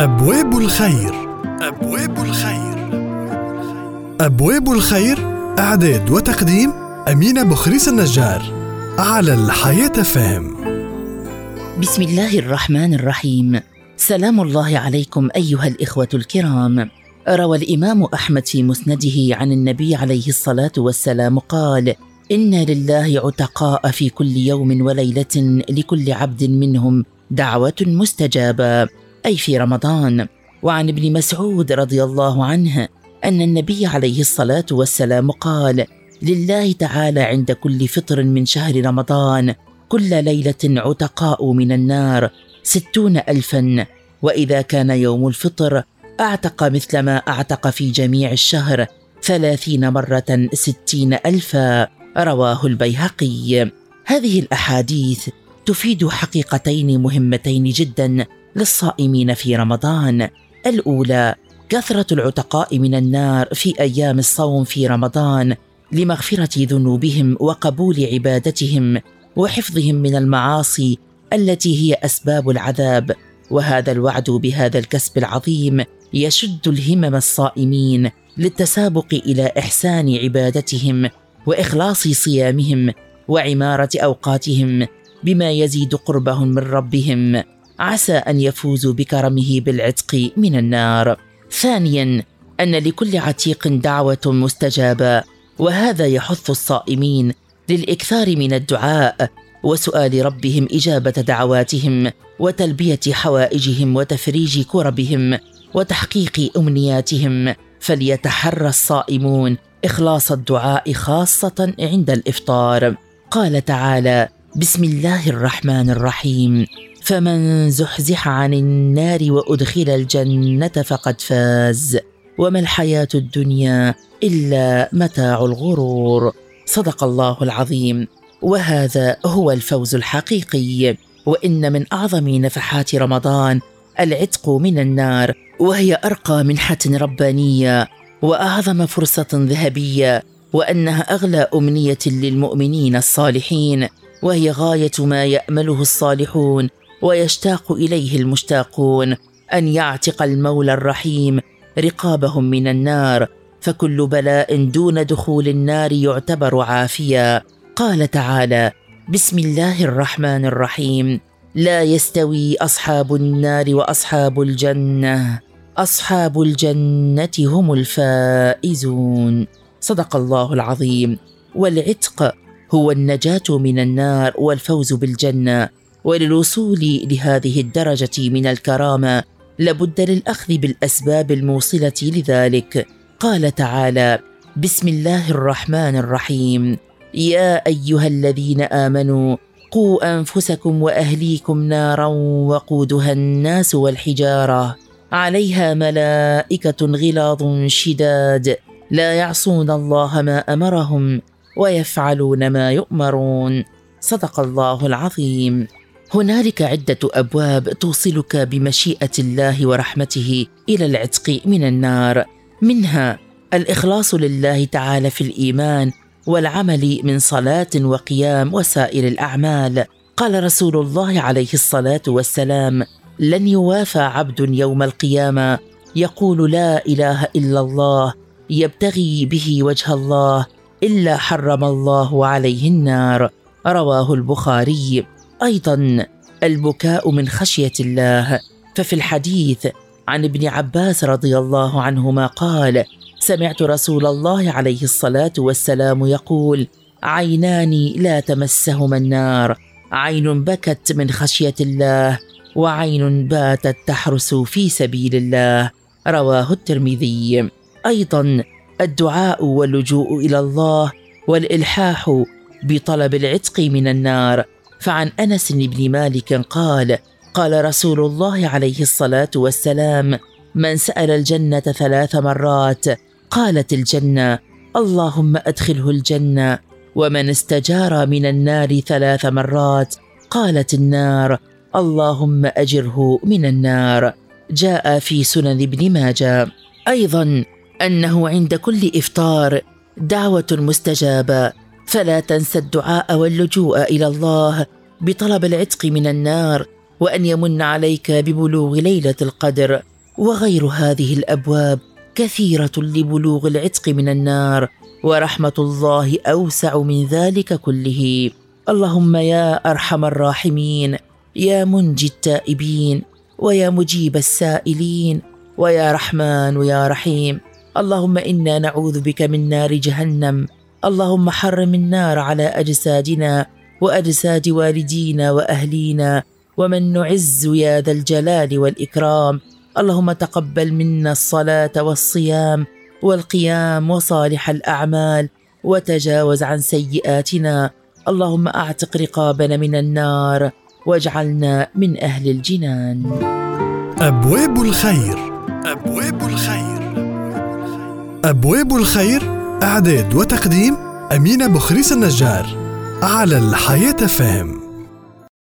أبواب الخير. أبواب الخير. أبواب الخير إعداد وتقديم أمينة بخريس النجار على الحياة فهم. بسم الله الرحمن الرحيم. سلام الله عليكم أيها الإخوة الكرام. روى الإمام أحمد في مسنده عن النبي عليه الصلاة والسلام قال إن لله عتقاء في كل يوم وليلة لكل عبد منهم دعوة مستجابة. أي في رمضان. وعن ابن مسعود رضي الله عنه أن النبي عليه الصلاة والسلام قال لله تعالى عند كل فطر من شهر رمضان كل ليلة عتقاء من النار ستون الفا وإذا كان يوم الفطر أعتق مثل ما أعتق في جميع الشهر ثلاثين مرة ستين الفا. رواه البيهقي. هذه الأحاديث تفيد حقيقتين مهمتين جدا. للصائمين في رمضان. الأولى كثرة العتقاء من النار في أيام الصوم في رمضان لمغفرة ذنوبهم وقبول عبادتهم وحفظهم من المعاصي التي هي أسباب العذاب. وهذا الوعد بهذا الكسب العظيم يشد الهمم الصائمين للتسابق إلى إحسان عبادتهم وإخلاص صيامهم وعمارة أوقاتهم بما يزيد قربهم من ربهم. عسى أن يفوزوا بكرمه بالعتق من النار. ثانيا أن لكل عتيق دعوة مستجابة وهذا يحث الصائمين للإكثار من الدعاء وسؤال ربهم إجابة دعواتهم وتلبية حوائجهم وتفريج كربهم وتحقيق أمنياتهم. فليتحرى الصائمون إخلاص الدعاء خاصة عند الإفطار. قال تعالى بسم الله الرحمن الرحيم. فمن زحزح عن النار وأدخل الجنة فقد فاز. وما الحياة الدنيا إلا متاع الغرور. صدق الله العظيم. وهذا هو الفوز الحقيقي. وإن من أعظم نفحات رمضان العتق من النار وهي أرقى منحة ربانية وأعظم فرصة ذهبية وأنها أغلى أمنية للمؤمنين الصالحين وهي غاية ما يأمله الصالحون ويشتاق إليه المشتاقون أن يعتق المولى الرحيم رقابهم من النار فكل بلاء دون دخول النار يعتبر عافية. قال تعالى بسم الله الرحمن الرحيم. لا يستوي أصحاب النار وأصحاب الجنة. أصحاب الجنة هم الفائزون. صدق الله العظيم. والعتق هو النجاة من النار والفوز بالجنة. وللوصول لهذه الدرجة من الكرامة لابد للأخذ بالأسباب الموصلة لذلك. قال تعالى بسم الله الرحمن الرحيم. يا أيها الذين آمنوا قوا أنفسكم وأهليكم نارا وقودها الناس والحجارة. عليها ملائكة غلاظ شداد. لا يعصون الله ما أمرهم ويفعلون ما يؤمرون. صدق الله العظيم. هنالك عدة أبواب توصلك بمشيئة الله ورحمته إلى العتق من النار. منها الإخلاص لله تعالى في الإيمان والعمل من صلاة وقيام وسائر الأعمال. قال رسول الله عليه الصلاة والسلام لن يوافى عبد يوم القيامة. يقول لا إله إلا الله. يبتغي به وجه الله. إلا حرم الله عليه النار. رواه البخاري. أيضا البكاء من خشية الله. ففي الحديث عن ابن عباس رضي الله عنهما قال سمعت رسول الله عليه الصلاة والسلام يقول عينان لا تمسهما النار. عين بكت من خشية الله وعين باتت تحرس في سبيل الله. رواه الترمذي. أيضا الدعاء واللجوء إلى الله والإلحاح بطلب العتق من النار. فعن أنس بن مالك قال قال رسول الله عليه الصلاة والسلام من سأل الجنة ثلاث مرات قالت الجنة اللهم أدخله الجنة ومن استجار من النار ثلاث مرات قالت النار اللهم أجره من النار. جاء في سنن ابن ماجه. أيضا أنه عند كل إفطار دعوة مستجابة فلا تنسى الدعاء واللجوء إلى الله بطلب العتق من النار وأن يمن عليك ببلوغ ليلة القدر. وغير هذه الأبواب كثيرة لبلوغ العتق من النار ورحمة الله أوسع من ذلك كله. اللهم يا أرحم الراحمين يا منجي التائبين ويا مجيب السائلين ويا رحمن ويا رحيم. اللهم إنا نعوذ بك من نار جهنم. اللهم حرم النار على أجسادنا وأجساد والدينا وأهلينا ومن نعز يا ذا الجلال والإكرام. اللهم تقبل منا الصلاة والصيام والقيام وصالح الأعمال وتجاوز عن سيئاتنا. اللهم أعتق رقابنا من النار واجعلنا من أهل الجنان. أبواب الخير. أبواب الخير. أبواب الخير. إعداد وتقديم أمينة بخريس النجار على الحياة فهم